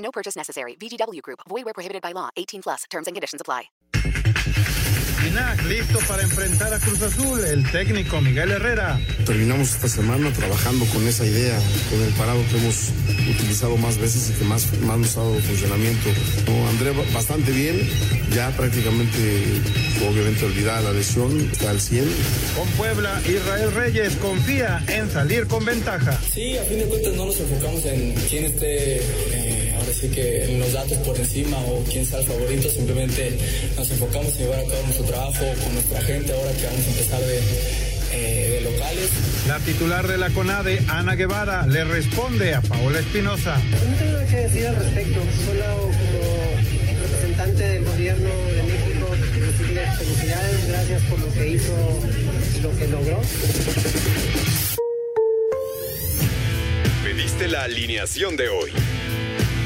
No purchase necessary. VGW Group. Void where prohibited by law. 18 plus. Terms and conditions apply. Ginac, listo para enfrentar a Cruz Azul, el técnico Miguel Herrera. Terminamos esta semana trabajando con esa idea, con el parado que hemos utilizado más veces y que más, más nos ha dado funcionamiento. No, André bastante bien, ya prácticamente, obviamente olvidada la lesión, está al 100. Con Puebla, Israel Reyes confía en salir con ventaja. Sí, a fin de cuentas no nos enfocamos en quién esté... Eh, ahora sí que en los datos por encima o quién sea el favorito, simplemente nos enfocamos en llevar a cabo nuestro trabajo con nuestra gente ahora que vamos a empezar de, eh, de locales. La titular de la CONADE, Ana Guevara, le responde a Paola Espinosa. No tengo nada que decir al respecto, solo como representante del gobierno de México, felicidades, gracias por lo que hizo y lo que logró. Pediste la alineación de hoy.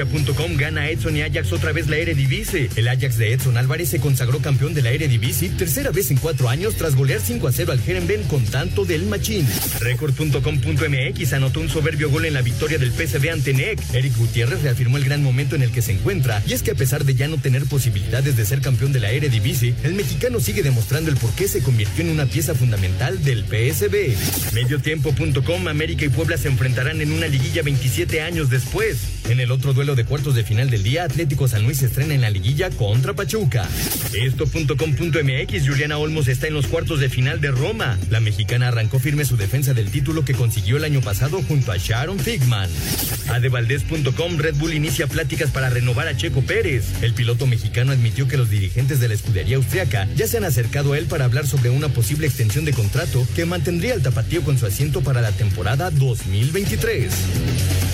Cancha.com gana a Edson y Ajax otra vez la Eredivisie. El Ajax de Edson Álvarez se consagró campeón de la Eredivisie tercera vez en cuatro años tras golear 5 a 0 al Jerenben con tanto del Machín. Record.com.mx anotó un soberbio gol en la victoria del PSV ante NEC. Eric Gutiérrez reafirmó el gran momento en el que se encuentra y es que a pesar de ya no tener posibilidades de ser campeón de la Eredivisie, el mexicano sigue demostrando el por qué se convirtió en una pieza fundamental del PSV. Mediotiempo.com América y Puebla se enfrentarán en una liguilla 27 años después. En el otro duelo de cuartos de final del día, Atlético San Luis estrena en la liguilla contra Pachuca. Esto.com.mx, Juliana Olmos está en los cuartos de final de Roma. La mexicana arrancó firme su defensa del título que consiguió el año pasado junto a Sharon Figman. Adevaldez.com, Red Bull inicia pláticas para renovar a Checo Pérez. El piloto mexicano admitió que los dirigentes de la escudería austriaca ya se han acercado a él para hablar sobre una posible extensión de contrato que mantendría al tapatío con su asiento para la temporada 2023.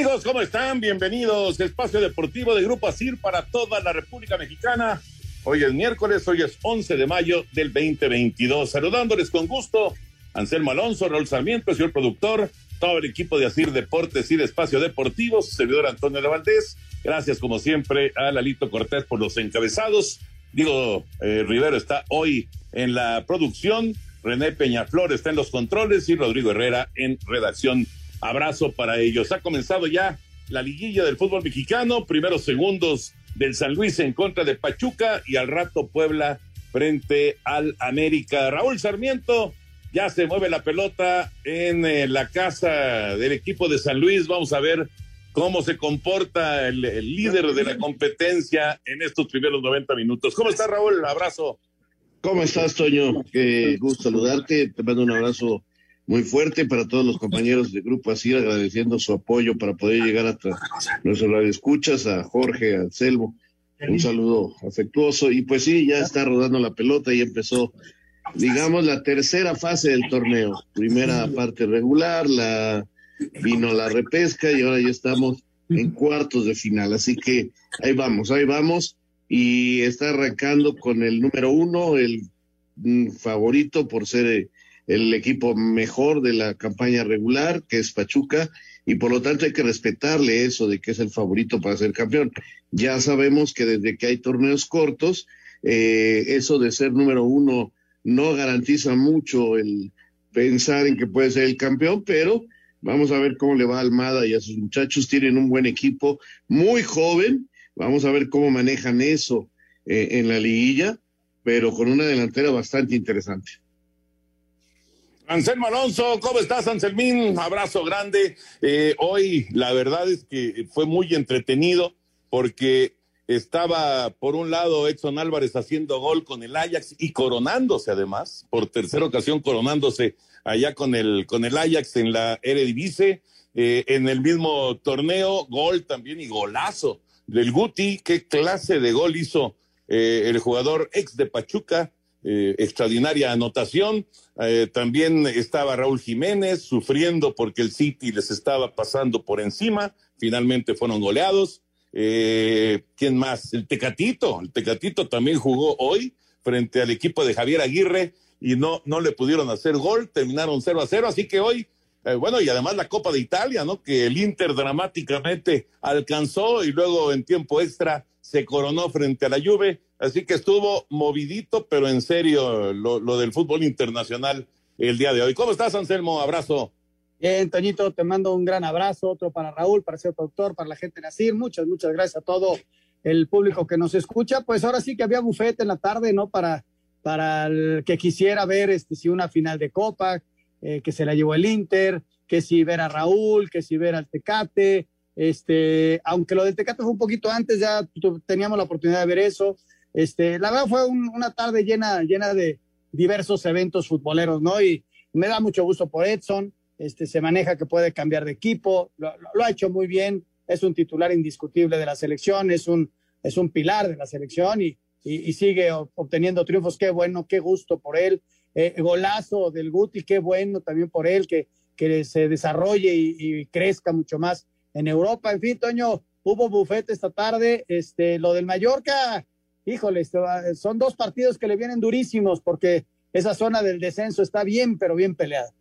Amigos, ¿cómo están? Bienvenidos Espacio Deportivo de Grupo ASIR para toda la República Mexicana. Hoy es miércoles, hoy es 11 de mayo del 2022. Saludándoles con gusto, Anselmo Alonso, Raúl Sarmiento, señor productor, todo el equipo de ASIR Deportes y de Espacio Deportivo, su servidor Antonio de Valdés. Gracias, como siempre, a Lalito Cortés por los encabezados. Diego eh, Rivero está hoy en la producción, René Peñaflor está en los controles y Rodrigo Herrera en redacción Abrazo para ellos. Ha comenzado ya la liguilla del fútbol mexicano, primeros segundos del San Luis en contra de Pachuca y al rato Puebla frente al América. Raúl Sarmiento, ya se mueve la pelota en eh, la casa del equipo de San Luis. Vamos a ver cómo se comporta el, líder de la competencia en estos primeros 90 minutos. ¿Cómo está Raúl? Abrazo. ¿Cómo estás, Toño? Qué gusto saludarte. Te mando un abrazo muy fuerte para todos los compañeros del Grupo Asir, agradeciendo su apoyo para poder llegar hasta nuestro radio escuchas, a Jorge, a Selvo, un saludo afectuoso. Y pues sí, ya está rodando la pelota y empezó, digamos, la tercera fase del torneo. Primera parte regular, la vino la repesca y ahora ya estamos en cuartos de final. Así que ahí vamos, ahí vamos. Y está arrancando con el número uno, el mm, favorito por ser el equipo mejor de la campaña regular, que es Pachuca, y por lo tanto hay que respetarle eso de que es el favorito para ser campeón. Ya sabemos que desde que hay torneos cortos, eh, eso de ser número uno no garantiza mucho el pensar en que puede ser el campeón, pero vamos a ver cómo le va a Almada y a sus muchachos. Tienen un buen equipo, muy joven. Vamos a ver cómo manejan eso eh, en la liguilla, pero con una delantera bastante interesante. Anselmo Alonso, ¿cómo estás, Anselmín? Abrazo grande. Eh, hoy la verdad es que fue muy entretenido porque estaba por un lado Edson Álvarez haciendo gol con el Ajax y coronándose además, por tercera ocasión coronándose allá con el, con el Ajax en la Eredivisie, eh, en el mismo torneo, gol también y golazo del Guti, qué clase de gol hizo eh, el jugador ex de Pachuca, eh, extraordinaria anotación. Eh, también estaba Raúl Jiménez sufriendo porque el City les estaba pasando por encima. Finalmente fueron goleados. Eh, ¿Quién más? El Tecatito. El Tecatito también jugó hoy frente al equipo de Javier Aguirre y no, no le pudieron hacer gol. Terminaron 0 a 0. Así que hoy, bueno, y además la Copa de Italia, ¿no? Que el Inter dramáticamente alcanzó y luego en tiempo extra se coronó frente a la Juve Así que estuvo movidito, pero en serio, lo, del fútbol internacional el día de hoy. ¿Cómo estás, Anselmo? Abrazo. Bien, Toñito, te mando un gran abrazo, otro para Raúl, para ser productor, para la gente de Nacir. Muchas, muchas gracias a todo el público que nos escucha. Pues ahora sí que había bufete en la tarde, ¿no? Para, para el que quisiera ver este, si una final de Copa, eh, que se la llevó el Inter, que si ver a Raúl, que si ver al Tecate. Este, aunque lo del Tecate fue un poquito antes, ya teníamos la oportunidad de ver eso. Este, la verdad fue una tarde llena, llena de diversos eventos futboleros, ¿no? Y me da mucho gusto por Edson, este, se maneja que puede cambiar de equipo, lo, ha hecho muy bien, es un titular indiscutible de la selección, es un, es un pilar de la selección y, y, sigue obteniendo triunfos, qué bueno, qué gusto por él, eh, golazo del Guti, qué bueno también por él, que, que se desarrolle y, y, crezca mucho más en Europa. En fin, Toño, hubo bufete esta tarde, este, lo del Mallorca, híjole, son dos partidos que le vienen durísimos porque esa zona del descenso está bien, pero bien peleada.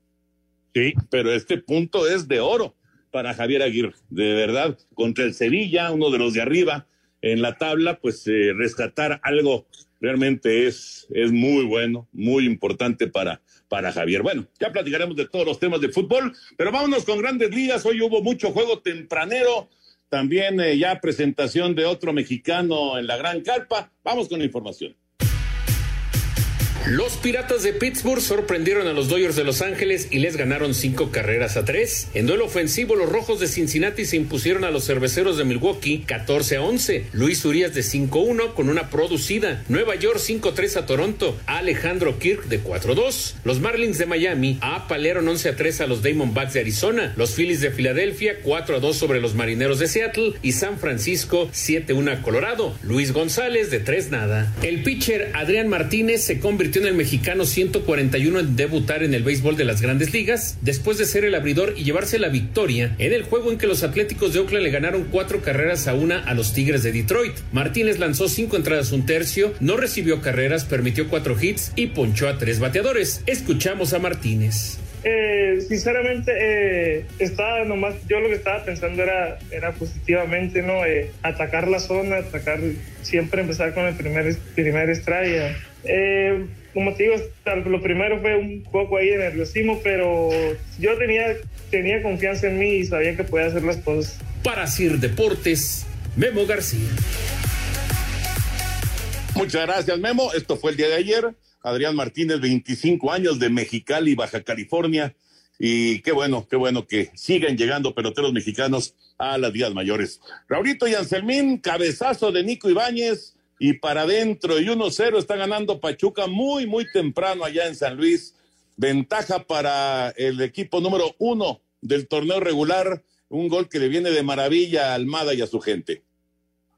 Sí, pero este punto es de oro para Javier Aguirre, de verdad, contra el Sevilla, uno de los de arriba en la tabla, pues eh, rescatar algo realmente es, es muy bueno, muy importante para, para Javier. Bueno, ya platicaremos de todos los temas de fútbol, pero vámonos con grandes ligas. Hoy hubo mucho juego tempranero también eh, ya presentación de otro mexicano en la Gran Carpa. Vamos con la información. Los Piratas de Pittsburgh sorprendieron a los Dodgers de Los Ángeles y les ganaron cinco carreras a tres. En duelo ofensivo, los Rojos de Cincinnati se impusieron a los Cerveceros de Milwaukee 14 a 11. Luis Urias de 5-1 con una producida. Nueva York 5-3 a Toronto. Alejandro Kirk de 4-2. Los Marlins de Miami apalearon 11 a 3 a los Diamondbacks de Arizona. Los Phillies de Filadelfia 4 a 2 sobre los Marineros de Seattle y San Francisco 7-1 a Colorado. Luis González de 3 nada. El pitcher Adrián Martínez se convirtió el mexicano 141 en debutar en el béisbol de las grandes ligas, después de ser el abridor y llevarse la victoria en el juego en que los Atléticos de Oakland le ganaron cuatro carreras a una a los Tigres de Detroit. Martínez lanzó cinco entradas un tercio, no recibió carreras, permitió cuatro hits y ponchó a tres bateadores. Escuchamos a Martínez. Eh, sinceramente, eh, estaba nomás, yo lo que estaba pensando era, era positivamente, ¿no? Eh, atacar la zona, atacar, siempre empezar con el primer, primer. Eh, como te digo, lo primero fue un poco ahí de nerviosismo, pero yo tenía, tenía confianza en mí y sabía que podía hacer las cosas. Para Sir Deportes, Memo García. Muchas gracias, Memo. Esto fue el día de ayer. Adrián Martínez, 25 años de Mexicali, Baja California. Y qué bueno, qué bueno que siguen llegando peloteros mexicanos a las días mayores. Raulito y Anselmín, cabezazo de Nico Ibáñez y para adentro y 1-0 está ganando Pachuca muy, muy temprano allá en San Luis. Ventaja para el equipo número uno del torneo regular. Un gol que le viene de maravilla a Almada y a su gente.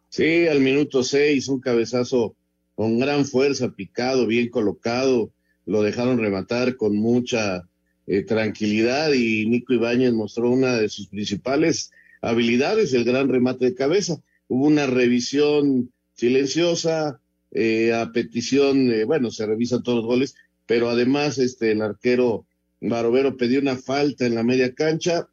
Sí, al minuto seis, un cabezazo con gran fuerza, picado, bien colocado. Lo dejaron rematar con mucha eh, tranquilidad y Nico Ibáñez mostró una de sus principales habilidades, el gran remate de cabeza. Hubo una revisión silenciosa, eh, a petición, eh, bueno, se revisan todos los goles, pero además este, el arquero Barovero pidió una falta en la media cancha,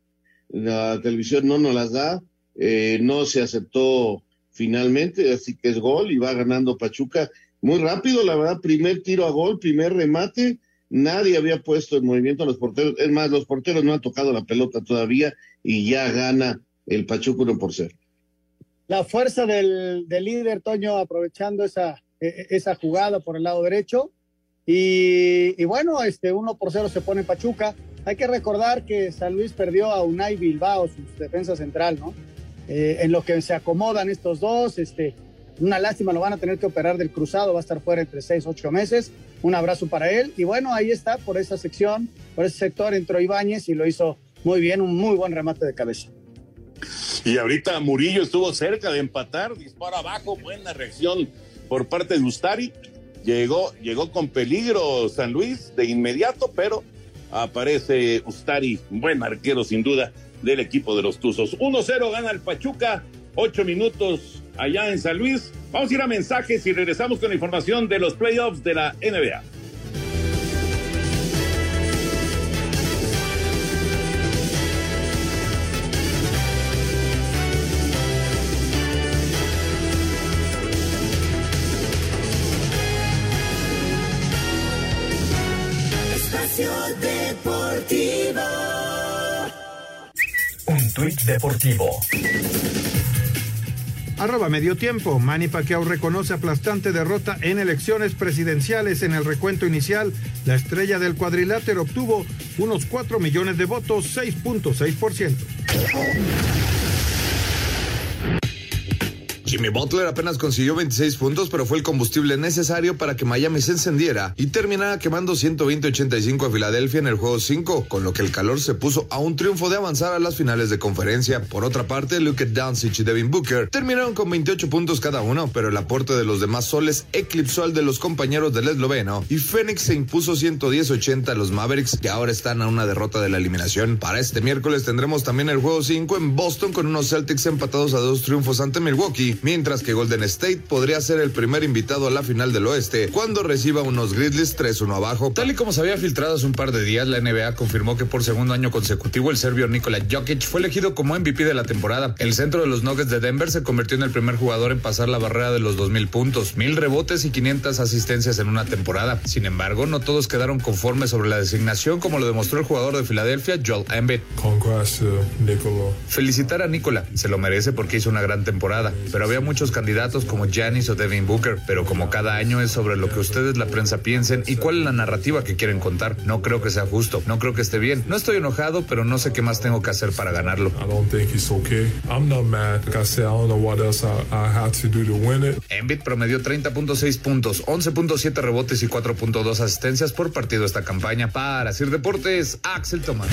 la televisión no nos las da, eh, no se aceptó finalmente, así que es gol y va ganando Pachuca muy rápido, la verdad, primer tiro a gol, primer remate, nadie había puesto en movimiento a los porteros. Es más, los porteros no han tocado la pelota todavía y ya gana el Pachuca 1 por 0. La fuerza del, líder, Toño, aprovechando esa, e, e, esa jugada por el lado derecho. Y, y, bueno, este 1 por 0 se pone Pachuca. Hay que recordar que San Luis perdió a Unai Bilbao, su defensa central, ¿no? Eh, en lo que se acomodan estos dos, este, una lástima, lo van a tener que operar del cruzado, va a estar fuera entre 6, 8 meses. Un abrazo para él. Y bueno, ahí está, por esa sección, por ese sector entró Ibáñez y lo hizo muy bien, un muy buen remate de cabeza. Y ahorita Murillo estuvo cerca de empatar, dispara abajo, buena reacción por parte de Ustari. Llegó, llegó con peligro San Luis de inmediato, pero aparece Ustari, buen arquero sin duda del equipo de los Tuzos. 1-0 gana el Pachuca, 8 minutos allá en San Luis. Vamos a ir a mensajes y regresamos con la información de los playoffs de la NBA. Deportivo. Arroba medio tiempo. Manny reconoce aplastante derrota en elecciones presidenciales. En el recuento inicial, la estrella del cuadrilátero obtuvo unos 4 millones de votos, 6.6%. Jimmy Butler apenas consiguió 26 puntos, pero fue el combustible necesario para que Miami se encendiera y terminara quemando 120-85 a Filadelfia en el juego 5, con lo que el calor se puso a un triunfo de avanzar a las finales de conferencia. Por otra parte, Luke Doncic y Devin Booker terminaron con 28 puntos cada uno, pero el aporte de los demás soles eclipsó al de los compañeros del esloveno y Phoenix se impuso 110-80 a los Mavericks, que ahora están a una derrota de la eliminación. Para este miércoles tendremos también el juego 5 en Boston con unos Celtics empatados a dos triunfos ante Milwaukee mientras que Golden State podría ser el primer invitado a la final del oeste cuando reciba unos Grizzlies 3-1 abajo. Tal y como se había filtrado hace un par de días, la NBA confirmó que por segundo año consecutivo el serbio Nikola Jokic fue elegido como MVP de la temporada. El centro de los Nuggets de Denver se convirtió en el primer jugador en pasar la barrera de los 2000 puntos, mil rebotes y 500 asistencias en una temporada. Sin embargo, no todos quedaron conformes sobre la designación como lo demostró el jugador de Filadelfia, Joel Embiid. Congrats, Nicola. Felicitar a Nikola, se lo merece porque hizo una gran temporada, pero había muchos candidatos como Janis o Devin Booker, pero como cada año es sobre lo que ustedes la prensa piensen y cuál es la narrativa que quieren contar. No creo que sea justo, no creo que esté bien. No estoy enojado, pero no sé qué más tengo que hacer para ganarlo. Embiid promedió 30.6 puntos, 11.7 rebotes y 4.2 asistencias por partido esta campaña. Para Sir Deportes, Axel Tomás.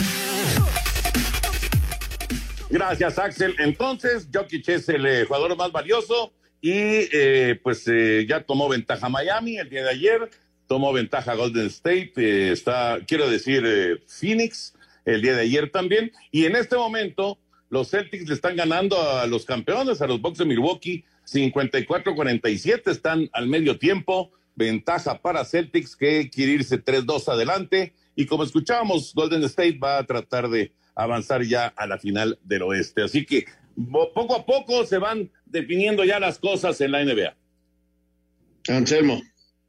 Gracias, Axel. Entonces, Jokic es el eh, jugador más valioso y eh, pues eh, ya tomó ventaja Miami el día de ayer, tomó ventaja Golden State, está, quiero decir, Phoenix el día de ayer también. Y en este momento, los Celtics le están ganando a los campeones, a los Bucks de Milwaukee, 54-47, están al medio tiempo. Ventaja para Celtics que quiere irse 3-2 adelante. Y como escuchábamos, Golden State va a tratar de avanzar ya a la final del oeste. Así que poco a poco se van definiendo ya las cosas en la NBA. Anselmo.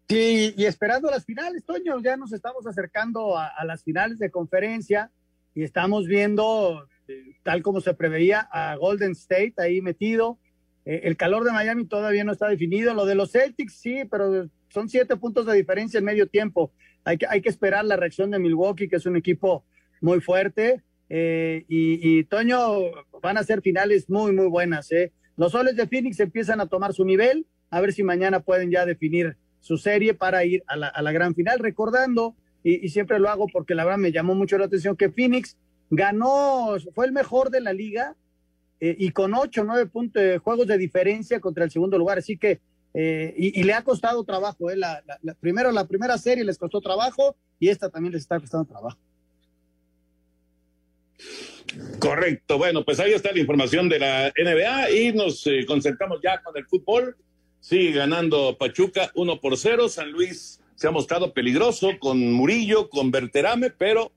Sí, y esperando las finales, Toño, ya nos estamos acercando a, las finales de conferencia y estamos viendo, eh, tal como se preveía, a Golden State ahí metido. Eh, el calor de Miami todavía no está definido. Lo de los Celtics sí, pero son siete puntos de diferencia en medio tiempo. Hay que, hay que esperar la reacción de Milwaukee, que es un equipo muy fuerte. Eh, y, Toño van a ser finales muy, muy buenas. ¿eh? Los soles de Phoenix empiezan a tomar su nivel, a ver si mañana pueden ya definir su serie para ir a la, gran final, recordando, y, siempre lo hago porque la verdad me llamó mucho la atención que Phoenix ganó, fue el mejor de la liga eh, y con ocho, nueve puntos, juegos de diferencia contra el segundo lugar, así que, y, le ha costado trabajo, la, primero la primera serie les costó trabajo y esta también les está costando trabajo. Correcto. Bueno, pues ahí está la información de la NBA y nos eh, concentramos ya con el fútbol. Sigue ganando Pachuca 1 por 0. San Luis se ha mostrado peligroso con Murillo, con Berterame, pero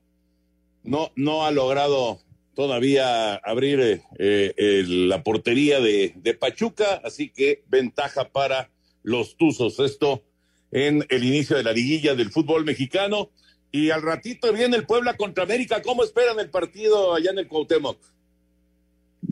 no, no ha logrado todavía abrir eh, eh, la portería de, de Pachuca, así que ventaja para los Tuzos. Esto en el inicio de la liguilla del fútbol mexicano. Y al ratito viene el Puebla contra América. ¿Cómo esperan el partido allá en el Cuauhtémoc?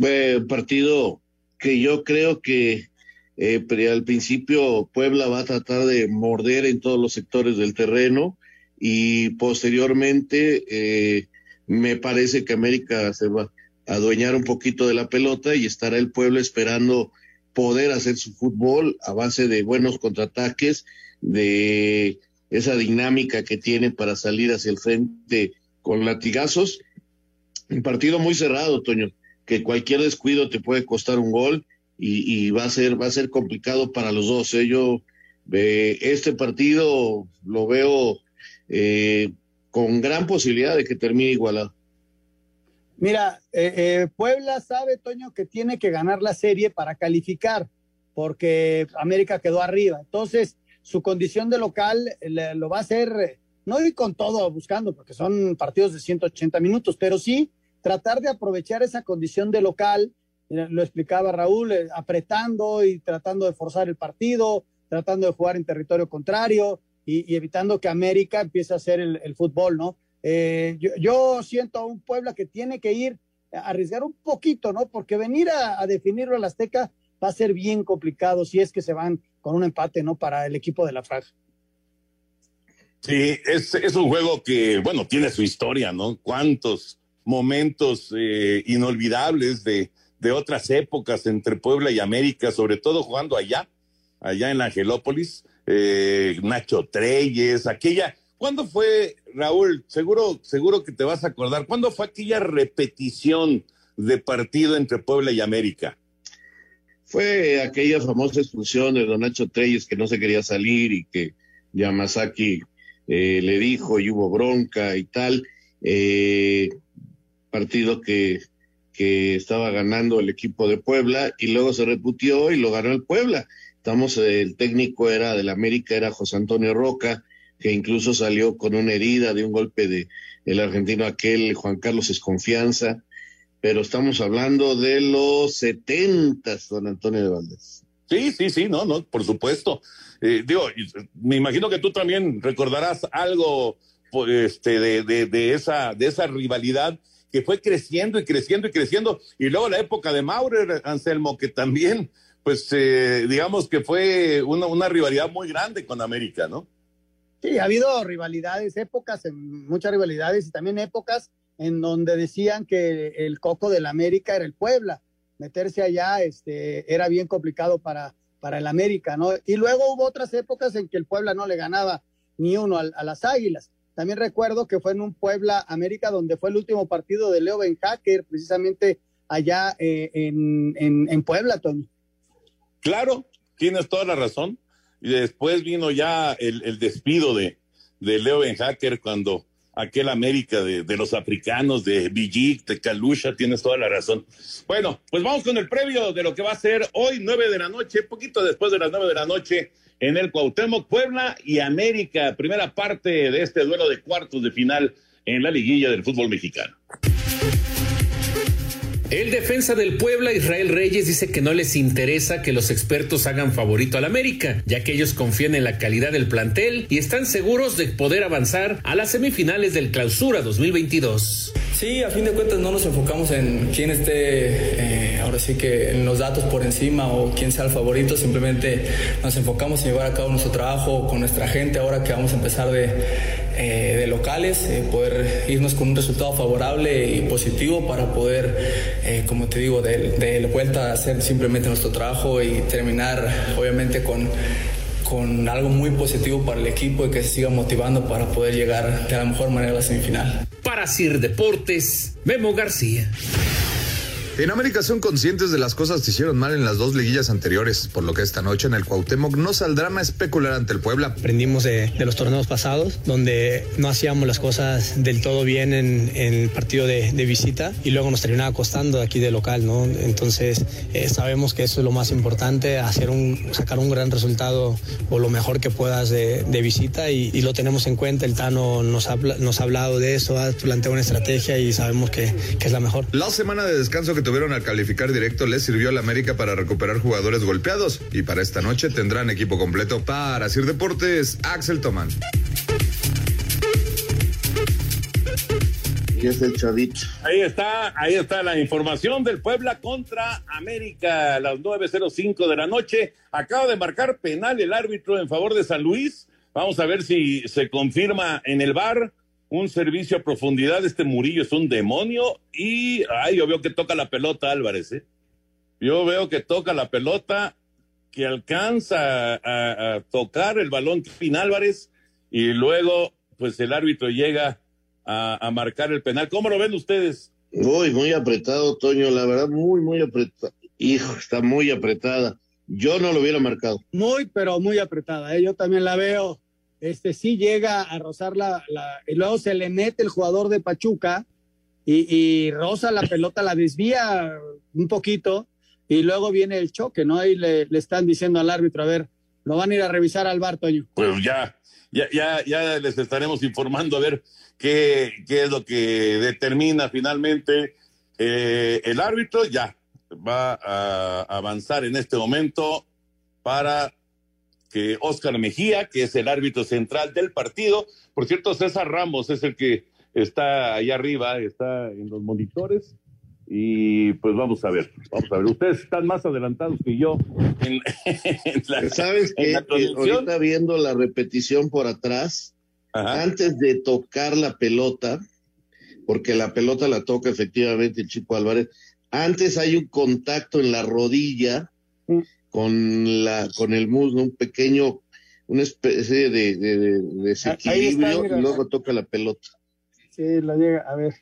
Eh, partido que yo creo que eh, al principio Puebla va a tratar de morder en todos los sectores del terreno y posteriormente eh, me parece que América se va a adueñar un poquito de la pelota y estará el pueblo esperando poder hacer su fútbol a base de buenos contraataques, de esa dinámica que tiene para salir hacia el frente con latigazos. Un partido muy cerrado, Toño, que cualquier descuido te puede costar un gol y, va a ser va a ser complicado para los dos. ¿eh? Yo eh, este partido lo veo eh, con gran posibilidad de que termine igualado. Mira, eh, Puebla sabe, Toño, que tiene que ganar la serie para calificar, porque América quedó arriba. Entonces, su condición de local lo va a hacer, no ir con todo buscando, porque son partidos de 180 minutos, pero sí tratar de aprovechar esa condición de local, lo explicaba Raúl, apretando y tratando de forzar el partido, tratando de jugar en territorio contrario, y, evitando que América empiece a hacer el, fútbol, ¿no? Eh, yo, siento a un Puebla que tiene que ir a arriesgar un poquito, ¿no? Porque venir a, definirlo al Azteca va a ser bien complicado si es que se van con un empate, ¿no? Para el equipo de la franja. Sí, es, un juego que, bueno, tiene su historia, ¿no? Cuántos momentos eh, inolvidables de, de otras épocas entre Puebla y América, sobre todo jugando allá, allá en Angelópolis eh, Nacho Treyes, aquella. ¿Cuándo fue, Raúl? Seguro, seguro que te vas a acordar. ¿Cuándo fue aquella repetición de partido entre Puebla y América? Fue aquella famosa expulsión de Don Nacho Treyes que no se quería salir y que Yamazaki eh, le dijo y hubo bronca y tal. Eh, partido que, que estaba ganando el equipo de Puebla y luego se reputió y lo ganó el Puebla. Estamos, el técnico era del América, era José Antonio Roca, que incluso salió con una herida de un golpe de el argentino aquel Juan Carlos Esconfianza, pero estamos hablando de los setentas, don Antonio de Valdés. Sí, sí, sí, no, no, por supuesto. Eh, digo, me imagino que tú también recordarás algo este, de, de, de, esa, de esa rivalidad que fue creciendo y creciendo y creciendo. Y luego la época de Maurer, Anselmo, que también pues eh, digamos que fue una, una, rivalidad muy grande con América, ¿no? Sí, ha habido rivalidades, épocas, muchas rivalidades y también épocas en donde decían que el coco del América era el Puebla. Meterse allá este, era bien complicado para, para el América, ¿no? Y luego hubo otras épocas en que el Puebla no le ganaba ni uno a, las Águilas. También recuerdo que fue en un Puebla América donde fue el último partido de Leo Ben Hacker, precisamente allá eh, en, en, en Puebla, Tony. Claro, tienes toda la razón. Y después vino ya el, despido de, de Leo Hacker cuando aquel América de, los africanos, de Villic, de Calusha, tienes toda la razón. Bueno, pues vamos con el previo de lo que va a ser hoy, nueve de la noche, poquito después de las nueve de la noche, en el Cuauhtémoc, Puebla y América, primera parte de este duelo de cuartos de final en la liguilla del fútbol mexicano. El defensa del Puebla, Israel Reyes, dice que no les interesa que los expertos hagan favorito al América, ya que ellos confían en la calidad del plantel y están seguros de poder avanzar a las semifinales del Clausura 2022. Sí, a fin de cuentas no nos enfocamos en quién esté, eh, ahora sí que en los datos por encima o quién sea el favorito, simplemente nos enfocamos en llevar a cabo nuestro trabajo con nuestra gente ahora que vamos a empezar de, eh, locales, eh, poder irnos con un resultado favorable y positivo para poder, como te digo, de, de vuelta a hacer simplemente nuestro trabajo y terminar obviamente con con algo muy positivo para el equipo y que se siga motivando para poder llegar de la mejor manera a la semifinal. Para Sir Deportes, Memo García. En América son conscientes de las cosas que hicieron mal en las dos liguillas anteriores, por lo que esta noche en el Cuauhtémoc no saldrán a especular ante el Puebla. Aprendimos de, los torneos pasados, donde no hacíamos las cosas del todo bien en, el partido de, visita y luego nos terminaba costando aquí de local, ¿no? Entonces eh, sabemos que eso es lo más importante, hacer un, sacar un gran resultado o lo mejor que puedas de, visita y, lo tenemos en cuenta. El Tano nos ha, nos ha hablado de eso, ha planteado una estrategia y sabemos que, que es la mejor. La semana de descanso que tuvieron al calificar directo les sirvió a la América para recuperar jugadores golpeados y para esta noche tendrán equipo completo para Sir Deportes, Axel Tomán. está el chavito. Ahí está, ahí está la información del Puebla contra América a las 9.05 de la noche. Acaba de marcar penal el árbitro en favor de San Luis. Vamos a ver si se confirma en el bar un servicio a profundidad. Este Murillo es un demonio y, ay, yo veo que toca la pelota Álvarez, ¿eh? Yo veo que toca la pelota, que alcanza a, a tocar el balón Kevin Álvarez y luego, pues el árbitro llega a, a marcar el penal. ¿Cómo lo ven ustedes? Uy, muy apretado, Toño, la verdad, muy, muy apretado. Hijo, está muy apretada. Yo no lo hubiera marcado. Muy, pero muy apretada. ¿eh? Yo también la veo. Este sí llega a rozar la, y luego se le mete el jugador de Pachuca y, y roza la pelota, la desvía un poquito y luego viene el choque, ¿no? Ahí le, le están diciendo al árbitro, a ver, lo van a ir a revisar al bar, Toño. Pues ya, ya, ya, ya les estaremos informando a ver qué, qué es lo que determina finalmente eh, el árbitro. Ya va a avanzar en este momento para que Oscar Mejía, que es el árbitro central del partido, por cierto, César Ramos es el que está allá arriba, está en los monitores. Y pues vamos a ver, vamos a ver. Ustedes están más adelantados que yo en, en la, ¿Sabes en qué? la Que transmisión. ahorita viendo la repetición por atrás, antes de tocar la pelota, porque la pelota la toca efectivamente el Chico Álvarez, antes hay un contacto en la rodilla con la con el muslo, un pequeño, una especie de, de, de- de desequilibrio y luego toca la pelota. Sí, lo llega, a ver.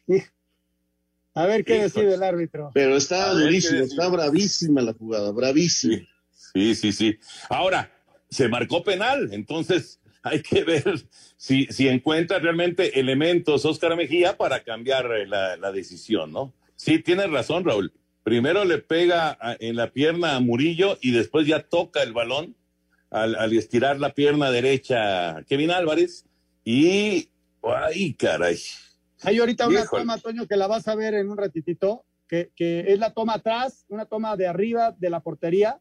A ver qué decide el árbitro. Pero está durísimo, ¿qué está bravísima la jugada, bravísima. Sí, sí, sí. Ahora, se marcó penal, entonces hay que ver si, si encuentra realmente elementos Oscar Mejía para cambiar eh, la, la decisión, ¿no? Sí, tienes razón, Raúl. Primero le pega a- en la pierna a Murillo y después ya toca el balón al, al estirar la pierna derecha a Kevin Álvarez y, ay, caray. Hay ahorita una Híjole. toma, Toño, que la vas a ver en un ratitito, que, que es la toma atrás, una toma de arriba de la portería,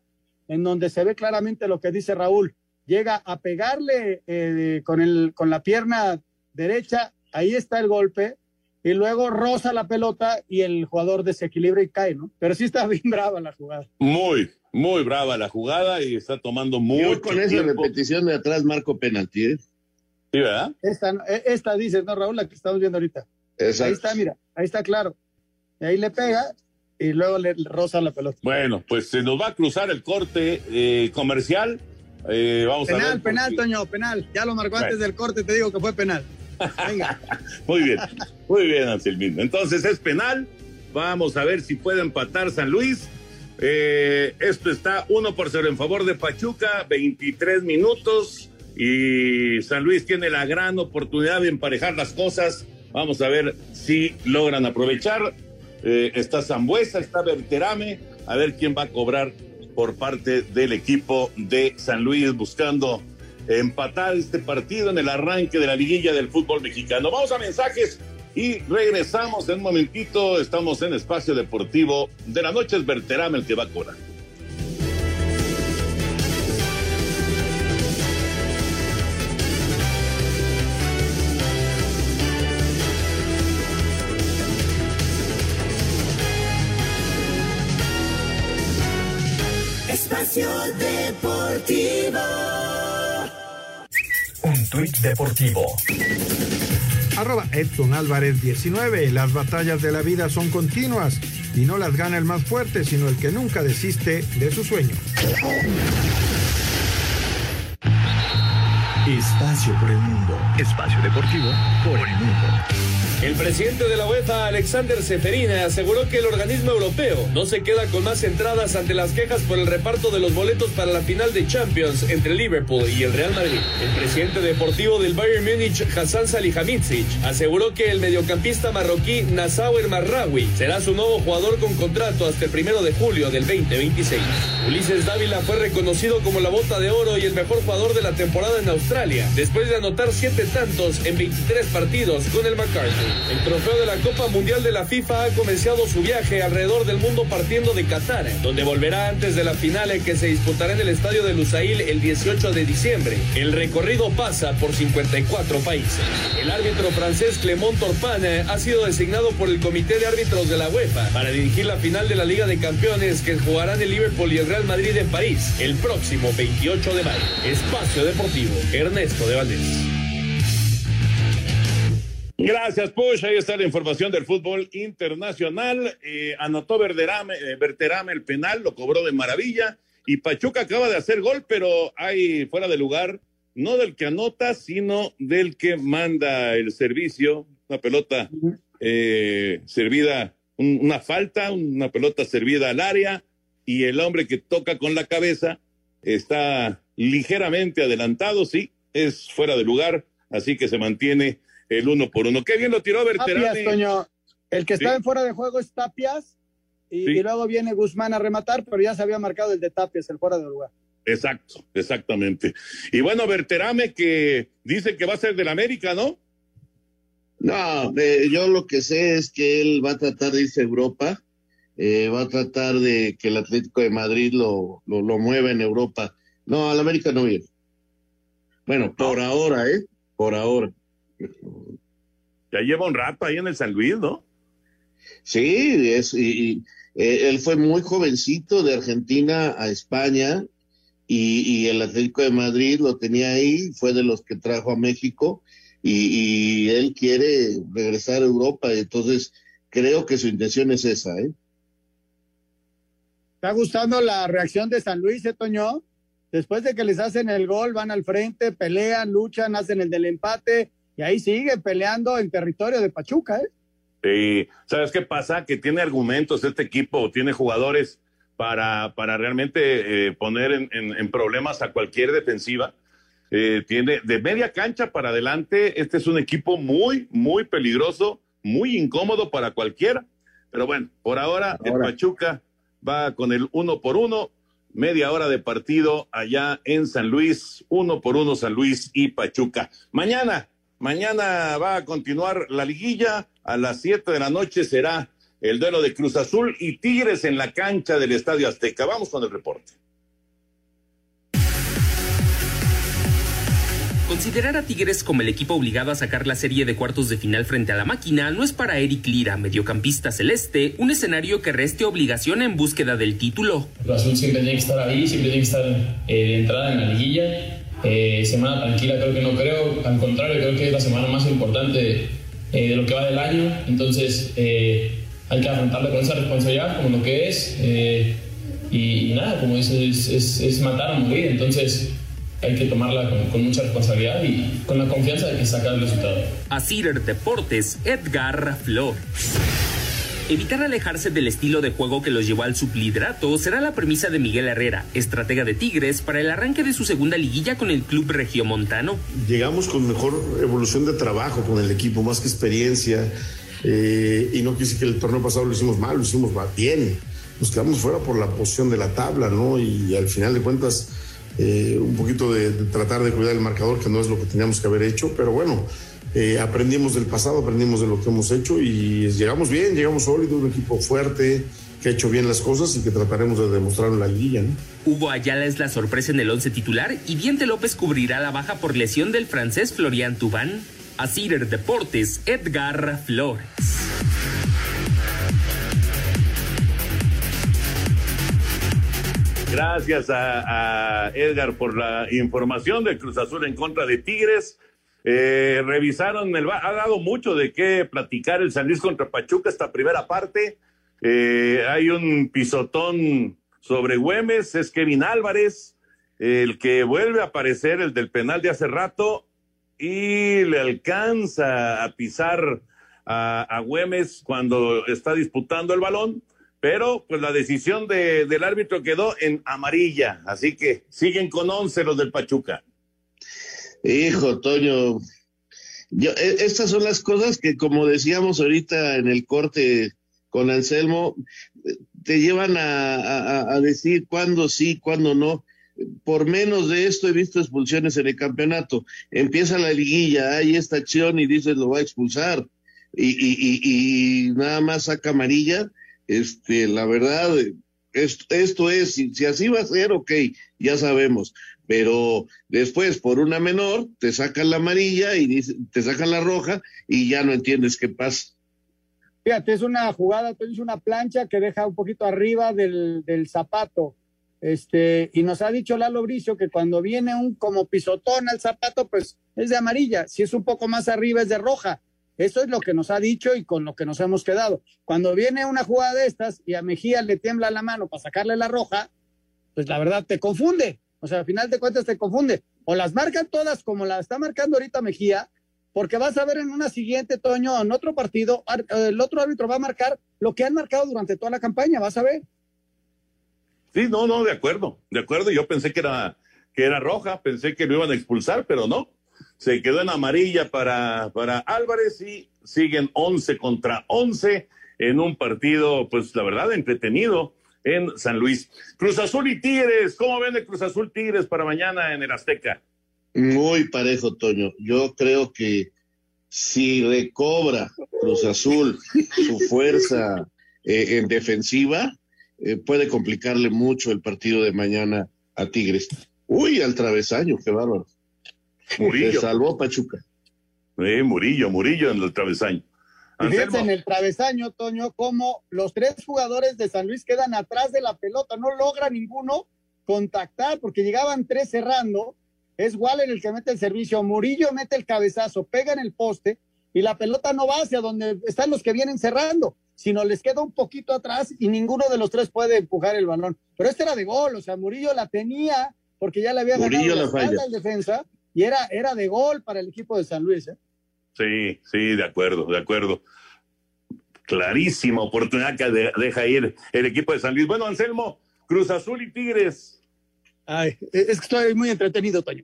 en donde se ve claramente lo que dice Raúl. Llega a pegarle eh, con, el, con la pierna derecha, ahí está el golpe, y luego roza la pelota y el jugador desequilibra y cae, ¿no? Pero sí está bien brava la jugada. Muy, muy brava la jugada y está tomando mucho Yo con esa tiempo. repetición de atrás marco penalti, ¿eh? Sí, ¿verdad? Esta, eh, esta dice, ¿no, Raúl? La que estamos viendo ahorita. Exacto. Ahí está, mira, ahí está claro. Y ahí le pega y luego le roza la pelota. Bueno, pues se nos va a cruzar el corte eh, comercial. Eh, vamos a Penal, ver. penal, porque- Toño, penal. Ya lo marcó Bueno. antes del corte, te digo que fue penal. Muy bien, muy bien, Anselmín. Entonces es penal. Vamos a ver si puede empatar San Luis. Eh, esto está 1 por 0 en favor de Pachuca, 23 minutos. Y San Luis tiene la gran oportunidad de emparejar las cosas. Vamos a ver si logran aprovechar. Eh, está Zambuesa, está Berterame. A ver quién va a cobrar por parte del equipo de San Luis buscando empatar este partido en el arranque de la liguilla del fútbol mexicano. Vamos a mensajes y regresamos en un momentito. Estamos en Espacio Deportivo de la noche. Es Berterame el que va a cobrar. Espacio Deportivo. Un tuit deportivo. Arroba Edson Álvarez 19. Las batallas de la vida son continuas y no las gana el más fuerte, sino el que nunca desiste de su sueño. Espacio por el mundo. Espacio deportivo por el mundo. El presidente de la UEFA, Alexander Seferina, aseguró que el organismo europeo no se queda con más entradas ante las quejas por el reparto de los boletos para la final de Champions entre Liverpool y el Real Madrid. El presidente deportivo del Bayern Múnich, Hassan Salihamidzic, aseguró que el mediocampista marroquí Nassauer Marraoui será su nuevo jugador con contrato hasta el primero de julio del 2026. Ulises Dávila fue reconocido como la bota de oro y el mejor jugador de la temporada en Australia, después de anotar siete tantos en 23 partidos con el McCarthy. El trofeo de la Copa Mundial de la FIFA ha comenzado su viaje alrededor del mundo partiendo de Qatar, donde volverá antes de la final que se disputará en el estadio de Lusail el 18 de diciembre. El recorrido pasa por 54 países. El árbitro francés Clément Torpan eh, ha sido designado por el Comité de Árbitros de la UEFA para dirigir la final de la Liga de Campeones que jugarán el Liverpool y el Real Madrid en París el próximo 28 de mayo. Espacio Deportivo, Ernesto de Valdés. Gracias, Push. Ahí está la información del fútbol internacional. Eh, anotó Verderame, eh, el penal, lo cobró de maravilla. Y Pachuca acaba de hacer gol, pero hay fuera de lugar, no del que anota, sino del que manda el servicio. Una pelota eh, servida, un- una falta, una pelota servida al área. Y el hombre que toca con la cabeza está ligeramente adelantado, sí, es fuera de lugar, así que se mantiene el uno por uno. Qué bien lo tiró Tapias, Berterame. Toño. El que Sí. está en fuera de juego es Tapias y, Sí. y luego viene Guzmán a rematar, pero ya se había marcado el de Tapias, el fuera de lugar. Exacto, exactamente. Y bueno, Berterame que dice que va a ser del América, ¿no? No, eh, yo lo que sé es que él va a tratar de irse a Europa, eh, va a tratar de que el Atlético de Madrid lo, lo, lo mueva en Europa. No, al América no viene. Bueno, por ahora, ¿eh? Por ahora. Ya lleva un rato ahí en el San Luis, ¿no? Sí, es, y, y, eh, él fue muy jovencito de Argentina a España y, y el Atlético de Madrid lo tenía ahí, fue de los que trajo a México y, y él quiere regresar a Europa, entonces creo que su intención es esa, ¿eh? ¿Está gustando la reacción de San Luis, eh, Toño? Después de que les hacen el gol, van al frente, pelean, luchan, hacen el del empate y ahí sigue peleando en territorio de Pachuca, ¿eh? Sí, ¿sabes qué pasa? Que tiene argumentos este equipo, tiene jugadores para, para realmente eh, poner en, en- en problemas a cualquier defensiva. Eh, tiene de media cancha para adelante, este es un equipo muy, muy peligroso, muy incómodo para cualquiera. Pero bueno, por ahora, el Pachuca va con el uno por uno, media hora de partido allá en San Luis, uno por uno San Luis y Pachuca. Mañana, mañana va a continuar la liguilla, a las siete de la noche será el duelo de Cruz Azul y Tigres en la cancha del Estadio Azteca. Vamos con el reporte. Considerar a Tigres como el equipo obligado a sacar la serie de cuartos de final frente a la máquina no es para Eric Lira, mediocampista celeste, un escenario que reste obligación en búsqueda del título. Cruz Azul siempre tiene que estar ahí, siempre tiene que estar eh, de entrada en la liguilla. Eh, semana tranquila creo que no creo, al contrario creo que es la semana más importante eh, de lo que va del año, entonces eh, hay que afrontarla con esa responsabilidad como lo que es eh, y, y nada, como dices, es, es, es matar o morir, entonces hay que tomarla con, con mucha responsabilidad y con la confianza de que saca el resultado. Asir Deportes, Edgar Flores. Evitar alejarse del estilo de juego que los llevó al subliderato será la premisa de Miguel Herrera, estratega de Tigres, para el arranque de su segunda liguilla con el club regiomontano. llegamos con mejor evolución de trabajo con el equipo, más que experiencia. eh, y no decir que el torneo pasado lo hicimos mal, lo hicimos bien. Nos quedamos fuera por la posición de la tabla, ¿no? Y al final de cuentas, eh, un poquito de, tratar de cuidar el marcador, que no es lo que teníamos que haber hecho, pero bueno, eh, aprendimos del pasado, aprendimos de lo que hemos hecho y llegamos bien, llegamos sólido, un equipo fuerte, que ha hecho bien las cosas y que trataremos de demostrarlo en la liguilla, ¿no? Hugo Ayala es la sorpresa en el once titular y Diente López cubrirá la baja por lesión del francés Florian Tubán. Asir Deportes, Edgar Flores. Gracias a, Edgar por la información de Cruz Azul en contra de Tigres. Eh, revisaron, el, ha dado mucho de qué platicar el San Luis contra Pachuca esta primera parte. Eh, hay un pisotón sobre Güemes, es Kevin Álvarez, el que vuelve a aparecer, el del penal de hace rato, y le alcanza a pisar a, a Güemes cuando está disputando el balón, pero pues la decisión de- del árbitro quedó en amarilla, así que siguen con 11 los del Pachuca. Hijo, Toño, e- estas son las cosas que, como decíamos ahorita en el corte con Anselmo, te llevan a, a- a decir cuándo sí, cuándo no. Por menos de esto he visto expulsiones en el campeonato. Empieza la liguilla, hay esta acción y dices lo va a expulsar. y, y, y, nada más saca amarilla, este, la verdad, esto, esto es, si, así va a ser, ok, ya sabemos, pero después por una menor te sacan la amarilla y te sacan la roja y ya no entiendes qué pasa. Fíjate, es una jugada, es una plancha que deja un poquito arriba del, del zapato. Este, y nos ha dicho Lalo Bricio que cuando viene un como pisotón al zapato, pues es de amarilla. Si es un poco más arriba, es de roja. Eso es lo que nos ha dicho y con lo que nos hemos quedado. Cuando viene una jugada de estas y a Mejía le tiembla la mano para sacarle la roja, pues la verdad te confunde. O sea, al final de cuentas te confunde. O las marcan todas como la está marcando ahorita Mejía, porque vas a ver en una siguiente, Toño, en otro partido, el otro árbitro va a marcar lo que han marcado durante toda la campaña, vas a ver. Sí, no, no, de acuerdo, de acuerdo. Yo pensé que era, que era roja, pensé que lo iban a expulsar, pero no. Se quedó en amarilla para, para Álvarez y siguen 11 contra 11 en un partido, pues la verdad, entretenido en San Luis. Cruz Azul y Tigres, ¿cómo ven de Cruz Azul Tigres para mañana en el Azteca? Muy parejo, Toño. Yo creo que si recobra Cruz Azul su fuerza eh, en defensiva, eh, puede complicarle mucho el partido de mañana a Tigres. Uy, al travesaño, qué bárbaro. Murillo. Se salvó Pachuca. Eh, Murillo, Murillo en el travesaño. Fíjense en el travesaño, Toño, como los tres jugadores de San Luis quedan atrás de la pelota, no logra ninguno contactar porque llegaban tres cerrando es Waller el que mete el servicio, Murillo mete el cabezazo, pega en el poste y la pelota no va hacia donde están los que vienen cerrando, sino les queda un poquito atrás y ninguno de los tres puede empujar el balón. Pero este era de gol, o sea, Murillo la tenía porque ya le había ganado la, espalda en defensa y era, era de gol para el equipo de San Luis. ¿eh? Sí, sí, de acuerdo, de acuerdo. Clarísima oportunidad que deja ir el equipo de San Luis. Bueno, Anselmo, Cruz Azul y Tigres Ay, es que estoy muy entretenido, Toño.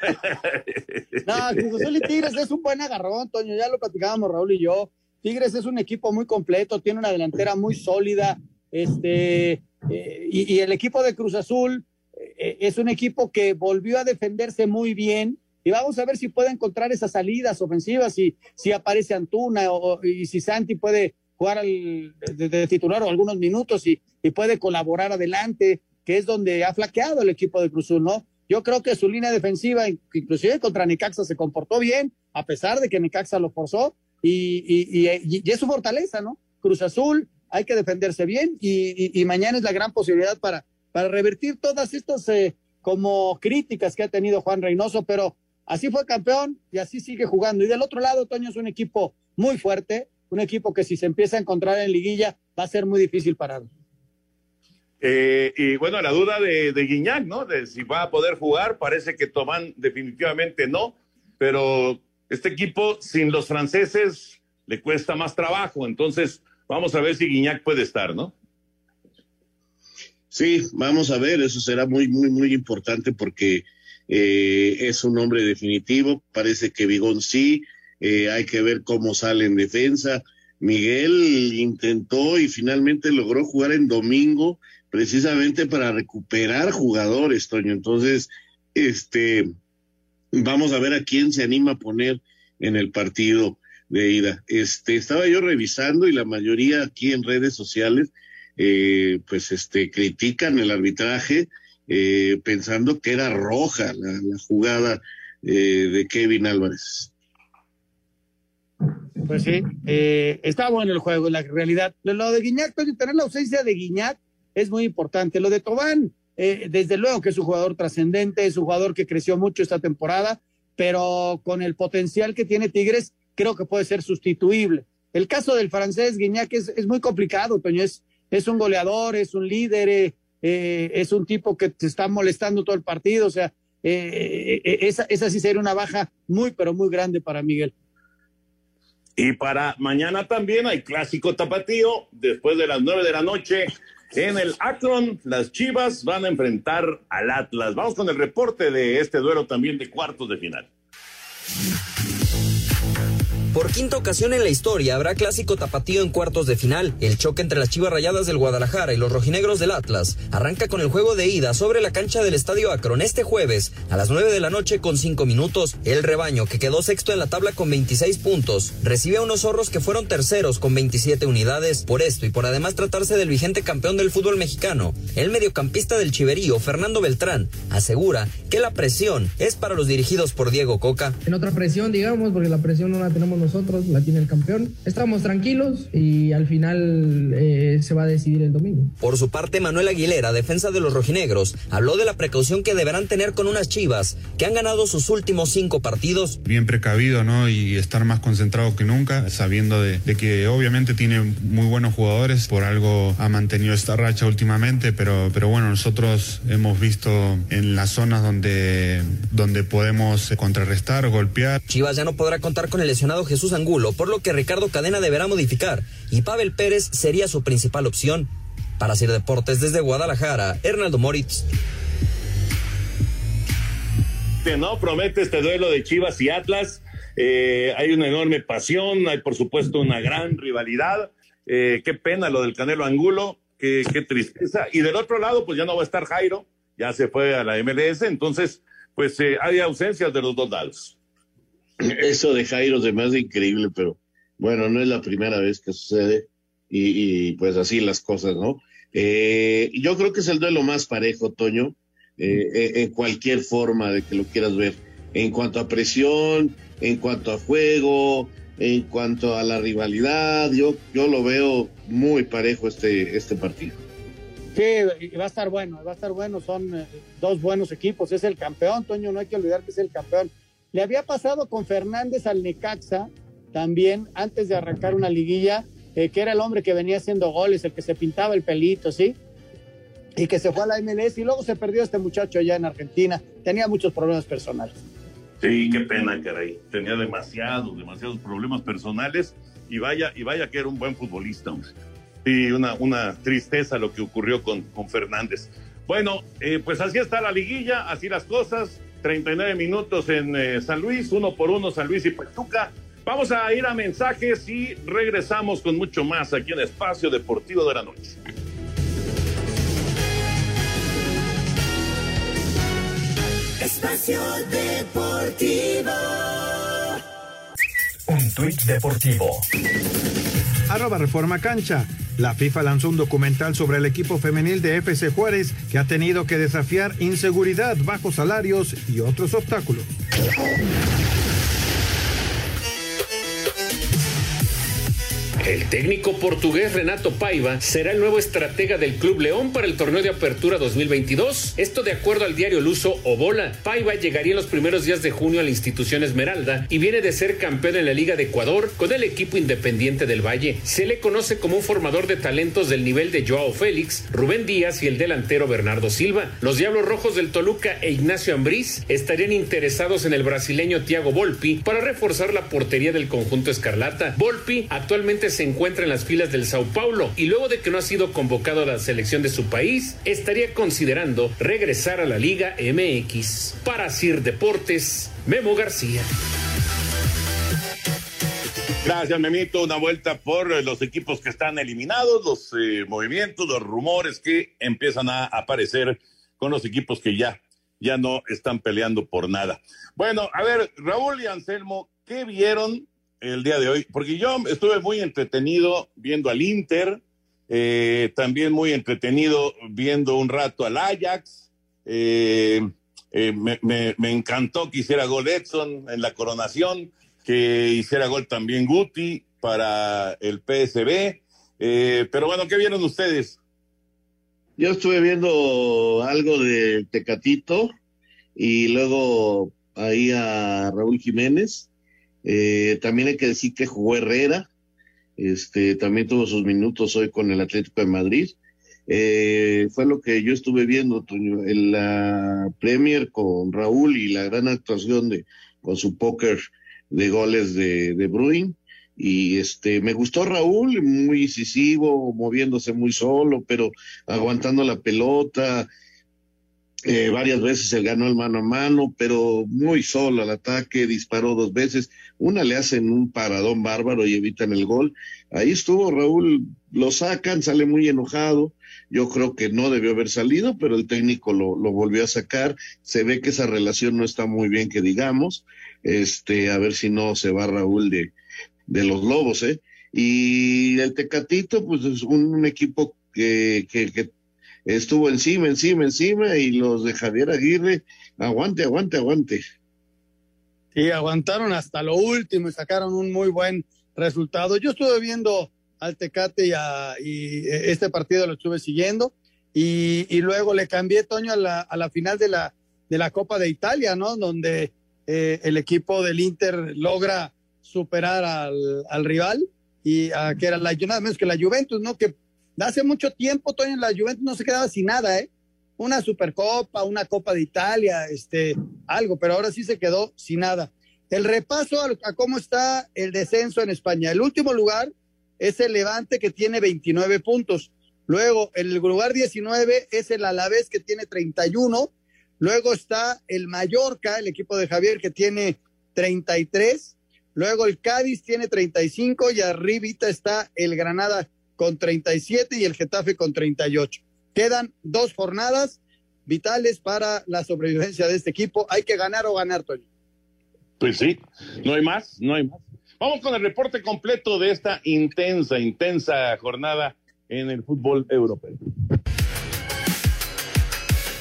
no, Cruz Azul y Tigres es un buen agarrón, Toño. Ya lo platicábamos Raúl y yo. Tigres es un equipo muy completo, tiene una delantera muy sólida. Este, eh, y, el equipo de Cruz Azul es un equipo que volvió a defenderse muy bien. Y vamos a ver si puede encontrar esas salidas ofensivas, si, si aparece Antuna o, y si Santi puede jugar de, titular o algunos minutos y, y puede colaborar adelante que es donde ha flaqueado el equipo de Cruzul, ¿no? Yo creo que su línea defensiva, inclusive contra Nicaxa, se comportó bien, a pesar de que Nicaxa lo forzó, y, es su fortaleza, ¿no? Cruz Azul, hay que defenderse bien, y, mañana es la gran posibilidad para, para revertir todas estas eh, como críticas que ha tenido Juan Reynoso, pero así fue campeón y así sigue jugando. Y del otro lado, Toño es un equipo muy fuerte, un equipo que si se empieza a encontrar en liguilla va a ser muy difícil pararlo. Eh, y bueno, la duda de, de, Guiñac, ¿no? De si va a poder jugar, parece que Tomán definitivamente no, pero este equipo sin los franceses le cuesta más trabajo, entonces vamos a ver si Guiñac puede estar, ¿no? Sí, vamos a ver, eso será muy, muy, muy importante porque eh, es un hombre definitivo, parece que Vigón sí, eh, hay que ver cómo sale en defensa. Miguel intentó y finalmente logró jugar en domingo precisamente para recuperar jugadores, Toño. Entonces, este, vamos a ver a quién se anima a poner en el partido de ida. Este, estaba yo revisando y la mayoría aquí en redes sociales, eh, pues, este, critican el arbitraje, eh, pensando que era roja la, jugada eh, de Kevin Álvarez. Pues sí, eh, está bueno el juego, la realidad. Lo de Guiñac, tener la ausencia de Guiñac es muy importante. Lo de Tobán, eh, desde luego que es un jugador trascendente, es un jugador que creció mucho esta temporada, pero con el potencial que tiene Tigres, creo que puede ser sustituible. El caso del francés Guiñac es, es muy complicado, Toño, es, es un goleador, es un líder, eh, eh, es un tipo que te está molestando todo el partido, o sea, esa, esa sí sería una baja muy, pero muy grande para Miguel. Y para mañana también hay clásico tapatío, después de las nueve de la noche, en el Akron, las Chivas van a enfrentar al Atlas. Vamos con el reporte de este duelo también de cuartos de final. Por quinta ocasión en la historia habrá clásico tapatío en cuartos de final. El choque entre las Chivas Rayadas del Guadalajara y los rojinegros del Atlas arranca con el juego de ida sobre la cancha del Estadio Akron este jueves a las 9 de la noche con 5 minutos. El rebaño, que quedó sexto en la tabla con 26 puntos, recibe a unos zorros que fueron terceros con 27 unidades. Por esto y por además tratarse del vigente campeón del fútbol mexicano, el mediocampista del Chiverío, Fernando Beltrán, asegura que la presión es para los dirigidos por Diego Coca. En otra presión, digamos, porque la presión no la tenemos nosotros, la tiene el campeón. Estamos tranquilos y al final eh, se va a decidir el domingo. Por su parte, Manuel Aguilera, defensa de los rojinegros, habló de la precaución que deberán tener con unas chivas que han ganado sus últimos cinco partidos. Bien precavido, ¿no? Y estar más concentrado que nunca, sabiendo de, de que obviamente tiene muy buenos jugadores, por algo ha mantenido esta racha últimamente, pero, pero bueno, nosotros hemos visto en las zonas donde, donde podemos contrarrestar, golpear. Chivas ya no podrá contar con el lesionado Jesús Angulo, por lo que Ricardo Cadena deberá modificar y Pavel Pérez sería su principal opción. Para hacer deportes desde Guadalajara, Hernaldo Moritz. No promete este duelo de Chivas y Atlas. Eh, hay una enorme pasión, hay por supuesto una gran rivalidad. Eh, qué pena lo del Canelo Angulo, qué, tristeza. Y del otro lado, pues ya no va a estar Jairo, ya se fue a la MLS, entonces, pues eh, hay ausencias de los dos lados. Eso de Jairo se me hace increíble, pero bueno, no es la primera vez que sucede y, y pues así las cosas, ¿no? Eh, yo creo que es el duelo más parejo, Toño, eh, en cualquier forma de que lo quieras ver, en cuanto a presión, en cuanto a juego, en cuanto a la rivalidad, yo, yo lo veo muy parejo este, este partido. Sí, va a estar bueno, va a estar bueno, son eh, dos buenos equipos, es el campeón, Toño, no hay que olvidar que es el campeón. Le había pasado con Fernández al Necaxa también antes de arrancar una liguilla, eh, que era el hombre que venía haciendo goles, el que se pintaba el pelito, ¿sí? Y que se fue a la MLS y luego se perdió este muchacho allá en Argentina, tenía muchos problemas personales. Sí, qué pena, caray. Tenía demasiados, demasiados problemas personales y vaya, y vaya que era un buen futbolista. Hombre. Sí, una, una tristeza lo que ocurrió con, con Fernández. Bueno, eh, pues así está la liguilla, así las cosas. 39 minutos en eh, San Luis, uno por uno San Luis y Pachuca. Vamos a ir a mensajes y regresamos con mucho más aquí en Espacio Deportivo de la Noche. Espacio Deportivo. Un tuit deportivo. Arroba Reforma Cancha. La FIFA lanzó un documental sobre el equipo femenil de FC Juárez que ha tenido que desafiar inseguridad, bajos salarios y otros obstáculos. El técnico portugués Renato Paiva será el nuevo estratega del Club León para el torneo de apertura 2022. Esto de acuerdo al diario luso Obola. Paiva llegaría en los primeros días de junio a la institución Esmeralda y viene de ser campeón en la Liga de Ecuador con el equipo independiente del Valle. Se le conoce como un formador de talentos del nivel de Joao Félix, Rubén Díaz y el delantero Bernardo Silva. Los Diablos Rojos del Toluca e Ignacio Ambriz estarían interesados en el brasileño Thiago Volpi para reforzar la portería del conjunto Escarlata. Volpi actualmente se encuentra en las filas del Sao Paulo y luego de que no ha sido convocado a la selección de su país, estaría considerando regresar a la Liga MX. Para Sir Deportes, Memo García. Gracias, Memito. Una vuelta por eh, los equipos que están eliminados, los eh, movimientos, los rumores que empiezan a aparecer con los equipos que ya, ya no están peleando por nada. Bueno, a ver, Raúl y Anselmo, ¿qué vieron el día de hoy? Porque yo estuve muy entretenido viendo al Inter, eh, también muy entretenido viendo un rato al Ajax. Eh, eh, me, encantó que hiciera gol Edson en la coronación que hiciera gol también Guti para el PSB. Eh, pero bueno, ¿qué vieron ustedes? Yo estuve viendo algo de Tecatito y luego ahí a Raúl Jiménez. Eh, también hay que decir que jugó Herrera. Este, también tuvo sus minutos hoy con el Atlético de Madrid. Eh, fue lo que yo estuve viendo, Toño, en la Premier con Raúl y la gran actuación de con su póker de goles de, de Bruin. Y este, me gustó Raúl, muy incisivo, moviéndose muy solo, pero aguantando la pelota. Eh, varias veces él ganó el mano a mano, pero muy solo al ataque, disparó dos veces. Una le hacen un paradón bárbaro y evitan el gol. Ahí estuvo Raúl, lo sacan, sale muy enojado. Yo creo que no debió haber salido, pero el técnico lo, lo volvió a sacar. Se ve que esa relación no está muy bien, que digamos. Este, a ver si no se va Raúl de, de los Lobos, ¿eh? Y el Tecatito, pues es un, un equipo que, que, que estuvo encima, encima, encima, y los de Javier Aguirre, aguante, aguante, aguante. Sí, aguantaron hasta lo último y sacaron un muy buen resultado. Yo estuve viendo al Tecate y, a, y este partido lo estuve siguiendo y, y luego le cambié, Toño, a la, a la final de la, de la Copa de Italia, ¿no? Donde eh, el equipo del Inter logra superar al, al rival y a, que era la, nada menos que la Juventus, ¿no? Que hace mucho tiempo, Toño, la Juventus no se quedaba sin nada, ¿eh? Una Supercopa, una Copa de Italia, este, algo, pero ahora sí se quedó sin nada. El repaso a, a cómo está el descenso en España. El último lugar es el Levante que tiene 29 puntos. Luego, el lugar 19 es el Alavés que tiene 31. Luego está el Mallorca, el equipo de Javier que tiene 33. Luego el Cádiz tiene 35 y arribita está el Granada con 37 y el Getafe con 38. Quedan dos jornadas vitales para la sobrevivencia de este equipo. Hay que ganar o ganar, Toño. Pues sí, no hay más, no hay más. Vamos con el reporte completo de esta intensa, intensa jornada en el fútbol europeo.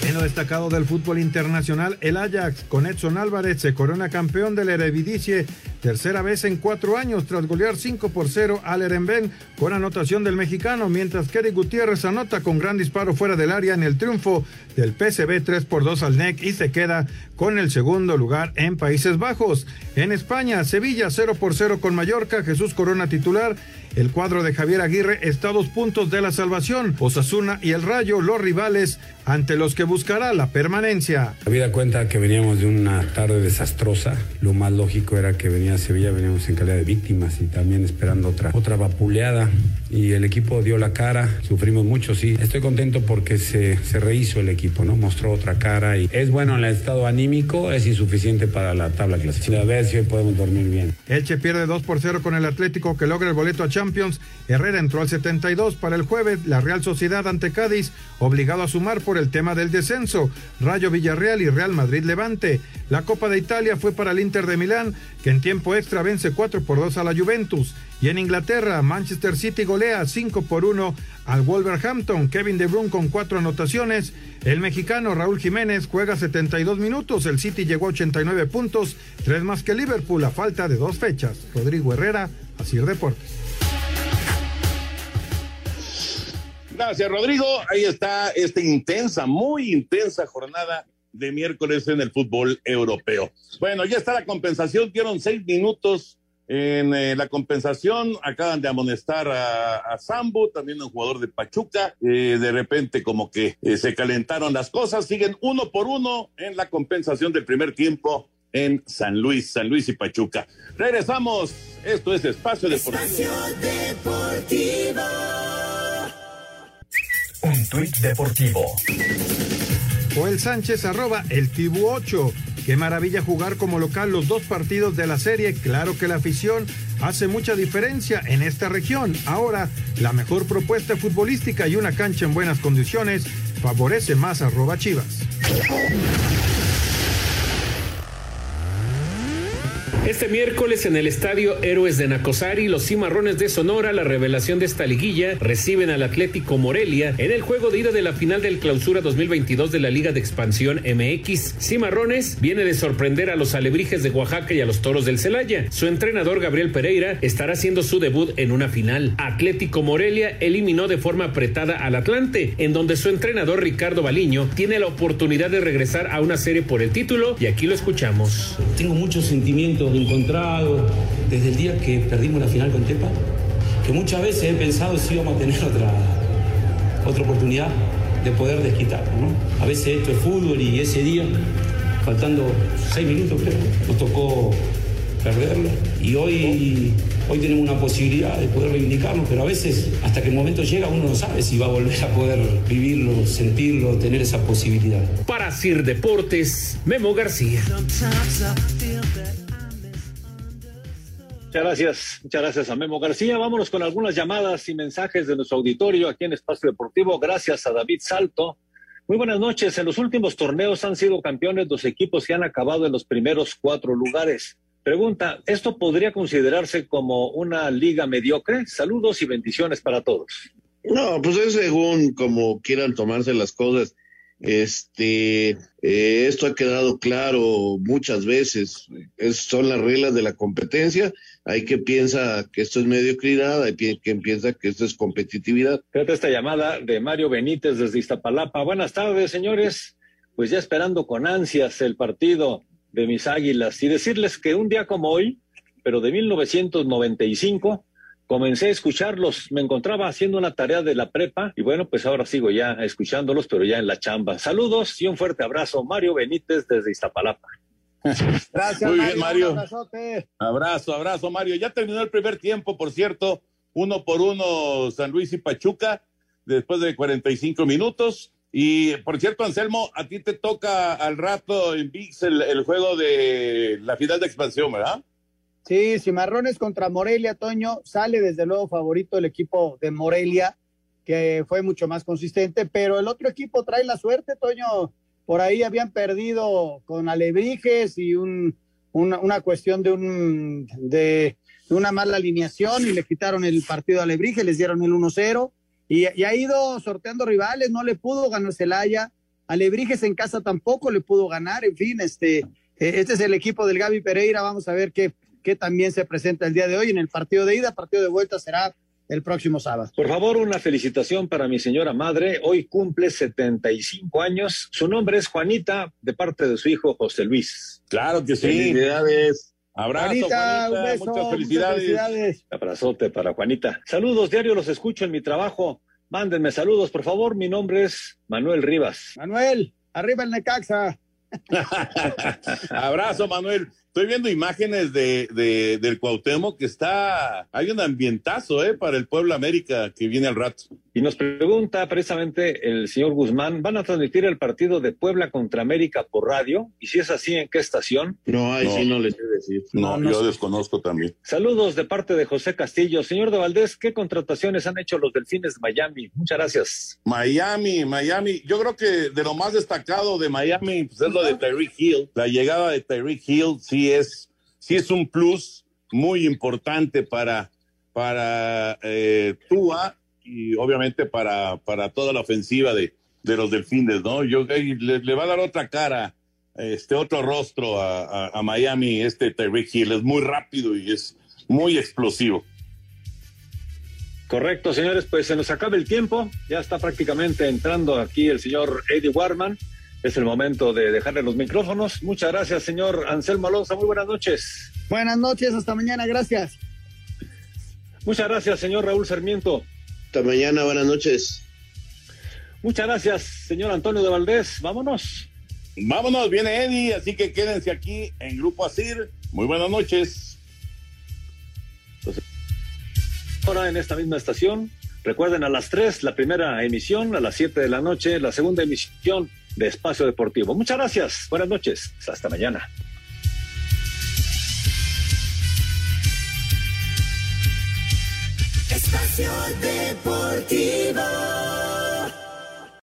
En lo destacado del fútbol internacional, el Ajax con Edson Álvarez se corona campeón del Eredivisie, tercera vez en cuatro años tras golear 5 por 0 al Erenben con anotación del mexicano, mientras que Eric Gutiérrez anota con gran disparo fuera del área en el triunfo del PSV 3 por 2 al NEC y se queda con el segundo lugar en Países Bajos. En España, Sevilla 0 por 0 con Mallorca, Jesús Corona titular. El cuadro de Javier Aguirre está a dos puntos de la salvación. Osasuna y el Rayo, los rivales ante los que buscará la permanencia. Habida cuenta que veníamos de una tarde desastrosa, lo más lógico era que Sevilla, veníamos en calidad de víctimas y también esperando otra, otra vapuleada. Y el equipo dio la cara, sufrimos mucho, sí. Estoy contento porque se, se rehizo el equipo, ¿no? Mostró otra cara y es bueno en el estado anímico, es insuficiente para la tabla clasificativa. A ver si hoy podemos dormir bien. Elche pierde 2 por 0 con el Atlético que logra el boleto a Champions. Herrera entró al 72 para el jueves. La Real Sociedad ante Cádiz, obligado a sumar por el tema del descenso. Rayo Villarreal y Real Madrid Levante. La Copa de Italia fue para el Inter de Milán, en tiempo extra vence 4 por 2 a la Juventus. Y en Inglaterra, Manchester City golea 5 por 1 al Wolverhampton. Kevin De Bruyne con cuatro anotaciones. El mexicano Raúl Jiménez juega 72 minutos. El City llegó a 89 puntos, tres más que Liverpool a falta de dos fechas. Rodrigo Herrera, Asir Deportes. Gracias, Rodrigo. Ahí está esta intensa, muy intensa jornada de miércoles en el fútbol europeo. Bueno, ya está la compensación. Dieron seis minutos en eh, la compensación. Acaban de amonestar a, a Sambo, también un jugador de Pachuca. Eh, de repente, como que eh, se calentaron las cosas. Siguen uno por uno en la compensación del primer tiempo en San Luis, San Luis y Pachuca. Regresamos. Esto es Espacio Deportivo. Espacio Deportivo. Un tuit deportivo. Joel Sánchez arroba el Tibu 8. Qué maravilla jugar como local los dos partidos de la serie. Claro que la afición hace mucha diferencia en esta región. Ahora, la mejor propuesta futbolística y una cancha en buenas condiciones favorece más arroba Chivas. Este miércoles en el estadio Héroes de Nacosari, los cimarrones de Sonora, la revelación de esta liguilla, reciben al Atlético Morelia en el juego de ida de la final del clausura 2022 de la Liga de Expansión MX. Cimarrones viene de sorprender a los alebrijes de Oaxaca y a los toros del Celaya. Su entrenador Gabriel Pereira estará haciendo su debut en una final. Atlético Morelia eliminó de forma apretada al Atlante, en donde su entrenador Ricardo Baliño tiene la oportunidad de regresar a una serie por el título y aquí lo escuchamos. Tengo muchos sentimientos encontrados desde el día que perdimos la final con Tepa, que muchas veces he pensado si íbamos a tener otra, otra oportunidad de poder desquitar. ¿no? A veces esto es fútbol y ese día, faltando seis minutos creo, nos tocó perderlo. Y hoy Hoy tenemos una posibilidad de poder reivindicarnos, pero a veces hasta que el momento llega uno no sabe si va a volver a poder vivirlo, sentirlo, tener esa posibilidad. Para Sir Deportes, Memo García. Muchas gracias, muchas gracias a Memo García. Vámonos con algunas llamadas y mensajes de nuestro auditorio aquí en Espacio Deportivo. Gracias a David Salto. Muy buenas noches. En los últimos torneos han sido campeones dos equipos que han acabado en los primeros cuatro lugares. Pregunta, ¿esto podría considerarse como una liga mediocre? Saludos y bendiciones para todos. No, pues es según como quieran tomarse las cosas. Este, eh, esto ha quedado claro muchas veces. Es, son las reglas de la competencia. Hay que piensa que esto es mediocridad, hay quien piensa que esto es competitividad. Fíjate esta llamada de Mario Benítez desde Iztapalapa. Buenas tardes, señores. Pues ya esperando con ansias el partido de mis águilas y decirles que un día como hoy, pero de 1995, comencé a escucharlos. Me encontraba haciendo una tarea de la prepa y bueno, pues ahora sigo ya escuchándolos, pero ya en la chamba. Saludos y un fuerte abrazo. Mario Benítez desde Iztapalapa. Gracias, Muy Mario, bien, Mario. un abrazote. Abrazo, abrazo, Mario. Ya terminó el primer tiempo, por cierto, uno por uno San Luis y Pachuca, después de 45 minutos. Y por cierto, Anselmo, a ti te toca al rato en VIX el, el juego de la final de expansión, ¿verdad? Sí, Cimarrones contra Morelia, Toño, sale desde luego favorito el equipo de Morelia, que fue mucho más consistente, pero el otro equipo trae la suerte, Toño. Por ahí habían perdido con Alebrijes y un, una, cuestión de, un, de, una mala alineación y le quitaron el partido a Alebrijes, les dieron el 1-0 y, y ha ido sorteando rivales, no le pudo ganar Celaya, Alebrijes en casa tampoco le pudo ganar, en fin, este, eh, este es el equipo del Gaby Pereira, vamos a ver qué, qué también se presenta el día de hoy en el partido de ida, partido de vuelta será el próximo sábado. Por favor, una felicitación para mi señora madre. Hoy cumple 75 años. Su nombre es Juanita, de parte de su hijo José Luis. Claro que sí. Felicidades. Abrazo, Juanita, Juanita, un beso, muchas muchas felicidades. felicidades. Abrazote para Juanita. Saludos, diario los escucho en mi trabajo. Mándenme saludos, por favor. Mi nombre es Manuel Rivas. Manuel, arriba el Necaxa. Abrazo, Manuel. Estoy viendo imágenes de, de- del Cuauhtémoc que está, hay un ambientazo, ¿eh? Para el Pueblo América que viene al rato. Y nos pregunta precisamente el señor Guzmán, ¿van a transmitir el partido de Puebla contra América por radio? Y si es así, ¿en qué estación? No, ahí No. sí no les sé decir. No, yo desconozco también. Saludos de parte de José Castillo. Señor de Valdés, ¿qué contrataciones han hecho los Delfines de Miami? Muchas gracias. Miami, Miami. Yo creo que de lo más destacado de Miami pues, es lo de Tyreek Hill. La llegada de Tyreek Hill sí es, sí es un plus muy importante para, para eh, Tua y obviamente para, para toda la ofensiva de, de los Delfines, ¿no? Yo eh, le, le va a dar otra cara, este otro rostro a, a- a Miami, este Tyreek Hill. Es muy rápido y es muy explosivo. Correcto, señores, pues se nos acaba el tiempo. Ya está prácticamente entrando aquí el señor Eddie Warman. Es el momento de dejarle los micrófonos. Muchas gracias, señor Anselmo Alonso. Muy buenas noches. Buenas noches, hasta mañana, gracias. Muchas gracias, señor Raúl Sarmiento. Hasta mañana, buenas noches. Muchas gracias, señor Antonio de Valdés. Vámonos. Vámonos, viene Eddie, así que quédense aquí en Grupo Asir. Muy buenas noches. Ahora en esta misma estación. Recuerden a las 3 la primera emisión, a las 7 de la noche la segunda emisión de Espacio Deportivo. Muchas gracias. Buenas noches. Hasta mañana. Espacio Deportivo.